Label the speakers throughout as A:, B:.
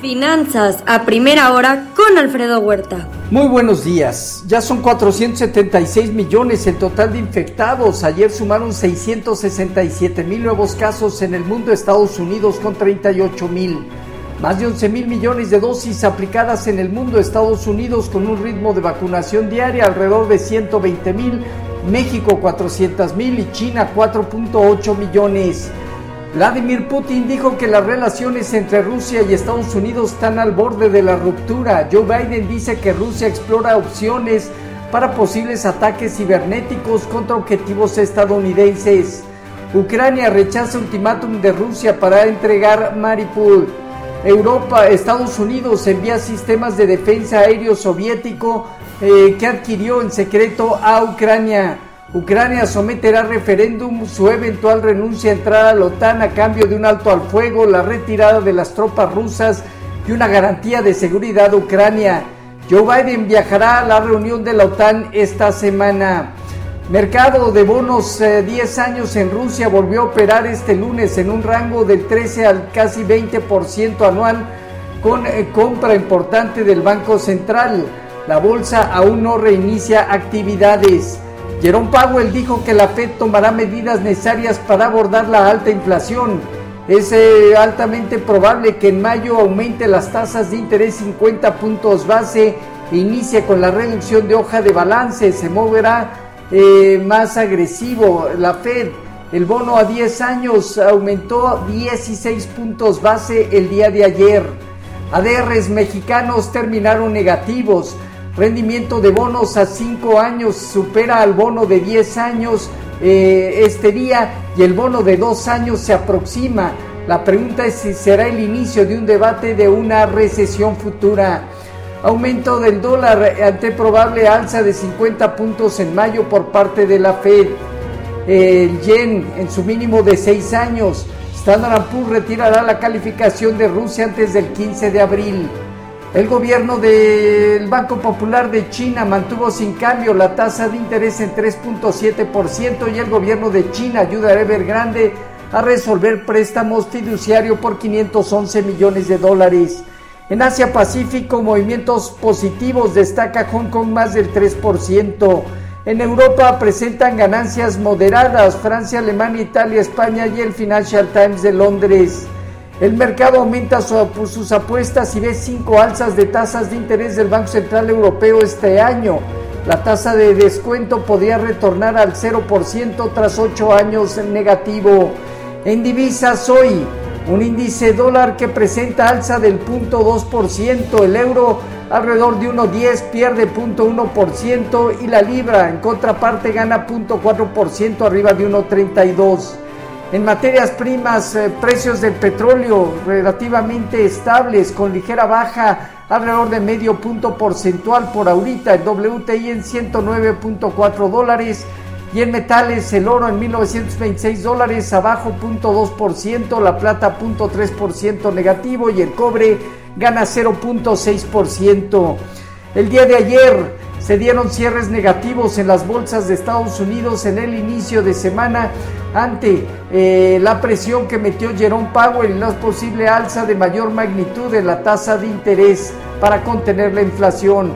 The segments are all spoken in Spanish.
A: Finanzas a primera hora con Alfredo Huerta.
B: Muy buenos días. Ya son 476 millones el total de infectados. Ayer sumaron 667 mil nuevos casos en el mundo, Estados Unidos con 38 mil. Más de 11 mil millones de dosis aplicadas en el mundo, Estados Unidos con un ritmo de vacunación diaria alrededor de 120 mil, México 400 mil y China 4.8 millones. Vladimir Putin dijo que las relaciones entre Rusia y Estados Unidos están al borde de la ruptura. Joe Biden dice que Rusia explora opciones para posibles ataques cibernéticos contra objetivos estadounidenses. Ucrania rechaza ultimátum de Rusia para entregar Mariupol. Europa, Estados Unidos envía sistemas de defensa aéreo soviético eh, que adquirió en secreto a Ucrania. Ucrania someterá referéndum su eventual renuncia a entrar a la OTAN a cambio de un alto al fuego, la retirada de las tropas rusas y una garantía de seguridad Ucrania. Joe Biden viajará a la reunión de la OTAN esta semana. Mercado de bonos 10 eh, años en Rusia volvió a operar este lunes en un rango del 13 al casi 20% anual con eh, compra importante del Banco Central. La bolsa aún no reinicia actividades. Jerome Powell dijo que la Fed tomará medidas necesarias para abordar la alta inflación. Es eh, altamente probable que en mayo aumente las tasas de interés 50 puntos base e inicie con la reducción de hoja de balance. Se moverá eh, más agresivo la Fed. El bono a 10 años aumentó 16 puntos base el día de ayer. ADRs mexicanos terminaron negativos. Rendimiento de bonos a 5 años supera al bono de 10 años eh, este día y el bono de 2 años se aproxima. La pregunta es si será el inicio de un debate de una recesión futura. Aumento del dólar ante probable alza de 50 puntos en mayo por parte de la Fed. El yen en su mínimo de 6 años. Standard Poor's retirará la calificación de Rusia antes del 15 de abril. El gobierno del Banco Popular de China mantuvo sin cambio la tasa de interés en 3.7% y el gobierno de China ayuda a Evergrande a resolver préstamos fiduciario por 511 millones de dólares. En Asia Pacífico, movimientos positivos destaca Hong Kong más del 3%. En Europa presentan ganancias moderadas Francia, Alemania, Italia, España y el Financial Times de Londres. El mercado aumenta sus apuestas y ve cinco alzas de tasas de interés del Banco Central Europeo este año. La tasa de descuento podría retornar al 0% tras ocho años negativo. En divisas hoy, un índice dólar que presenta alza del 0.2%, el euro alrededor de 1.10 pierde 0.1% y la libra en contraparte gana 0.4% arriba de 1.32. En materias primas, eh, precios del petróleo relativamente estables, con ligera baja alrededor de medio punto porcentual por ahorita, el WTI en 109.4 dólares y en metales el oro en 1926 dólares abajo 0.2%, la plata 0.3% negativo y el cobre gana 0.6%. El día de ayer se dieron cierres negativos en las bolsas de Estados Unidos en el inicio de semana ante eh, la presión que metió Jerome Powell y la posible alza de mayor magnitud en la tasa de interés para contener la inflación.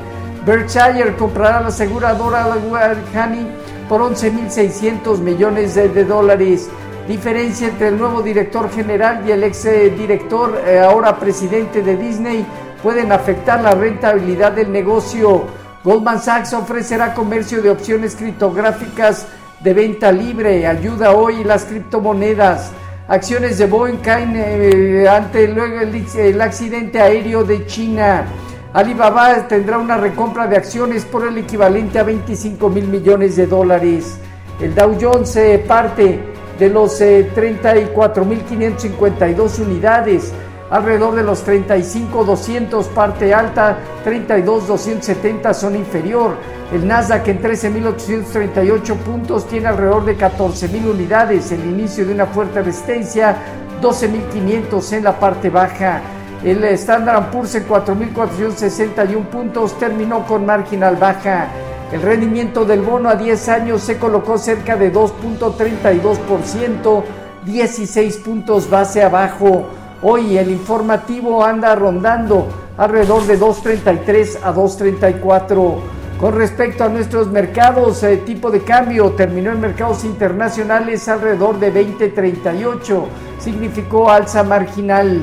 B: Berkshire comprará la aseguradora Honey por 11.600 millones de, dólares. Diferencia entre el nuevo director general y el ex eh, director, eh, ahora presidente de Disney, pueden afectar la rentabilidad del negocio. Goldman Sachs ofrecerá comercio de opciones criptográficas de venta libre, ayuda hoy las criptomonedas. Acciones de Boeing caen eh, ante el, accidente aéreo de China. Alibaba tendrá una recompra de acciones por el equivalente a 25 mil millones de dólares. El Dow Jones parte de los 34.552 eh, unidades alrededor de los 35.200 parte alta, 32.270 son inferior. El Nasdaq en 13.838 puntos tiene alrededor de 14.000 unidades. El inicio de una fuerte resistencia, 12.500 en la parte baja. El Standard Poor's en 4.461 puntos terminó con marginal baja. El rendimiento del bono a 10 años se colocó cerca de 2.32%, 16 puntos base abajo. Hoy el informativo anda rondando alrededor de 2.33 a 2.34. Con respecto a nuestros mercados, el tipo de cambio terminó en mercados internacionales alrededor de 20.38, significó alza marginal.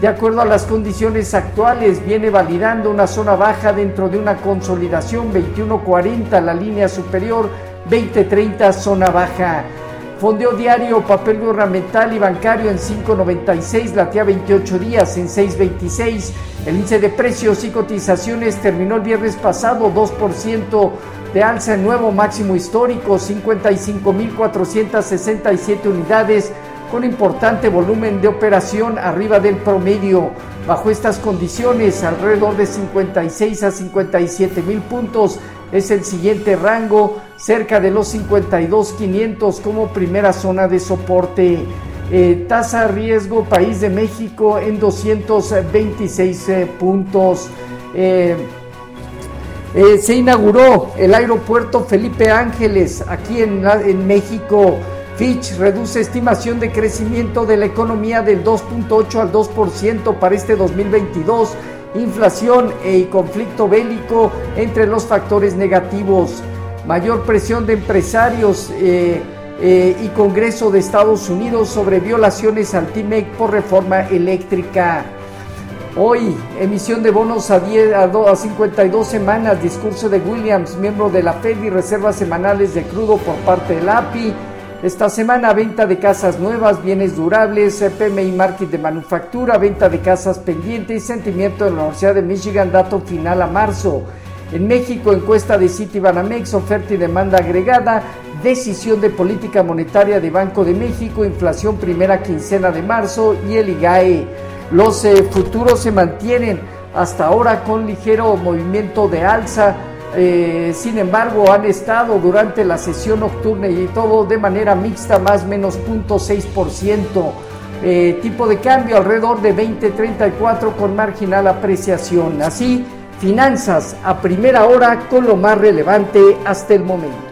B: De acuerdo a las condiciones actuales, viene validando una zona baja dentro de una consolidación 21.40, la línea superior 20.30, zona baja. Fondeo diario, papel gubernamental y bancario en 5.96, latía 28 días en 6.26. El índice de precios y cotizaciones terminó el viernes pasado 2% de alza en nuevo máximo histórico, 55.467 unidades con importante volumen de operación arriba del promedio. Bajo estas condiciones, alrededor de 56 a 57 mil puntos es el siguiente rango, cerca de los 52,500 como primera zona de soporte. Eh, tasa riesgo país de México en 226 eh, puntos. Eh, se inauguró el aeropuerto Felipe Ángeles aquí en, en México. Fitch reduce estimación de crecimiento de la economía del 2.8 al 2% para este 2022 inflación y conflicto bélico entre los factores negativos, mayor presión de empresarios eh, eh, y Congreso de Estados Unidos sobre violaciones al TIMEC por reforma eléctrica. Hoy, emisión de bonos a, 10, a 52 semanas, discurso de Williams, miembro de la Fed y reservas semanales de crudo por parte del API. Esta semana venta de casas nuevas, bienes durables, PMI Market de manufactura, venta de casas pendientes y sentimiento de la Universidad de Michigan, dato final a marzo. En México, encuesta de Citibanamex, oferta y demanda agregada, decisión de política monetaria de Banco de México, inflación primera quincena de marzo y el IGAE. Los eh, futuros se mantienen hasta ahora con ligero movimiento de alza eh, sin embargo, han estado durante la sesión nocturna y todo de manera mixta, más o menos 0.6%. Eh, tipo de cambio alrededor de 20.34 con marginal apreciación. Así, finanzas a primera hora con lo más relevante hasta el momento.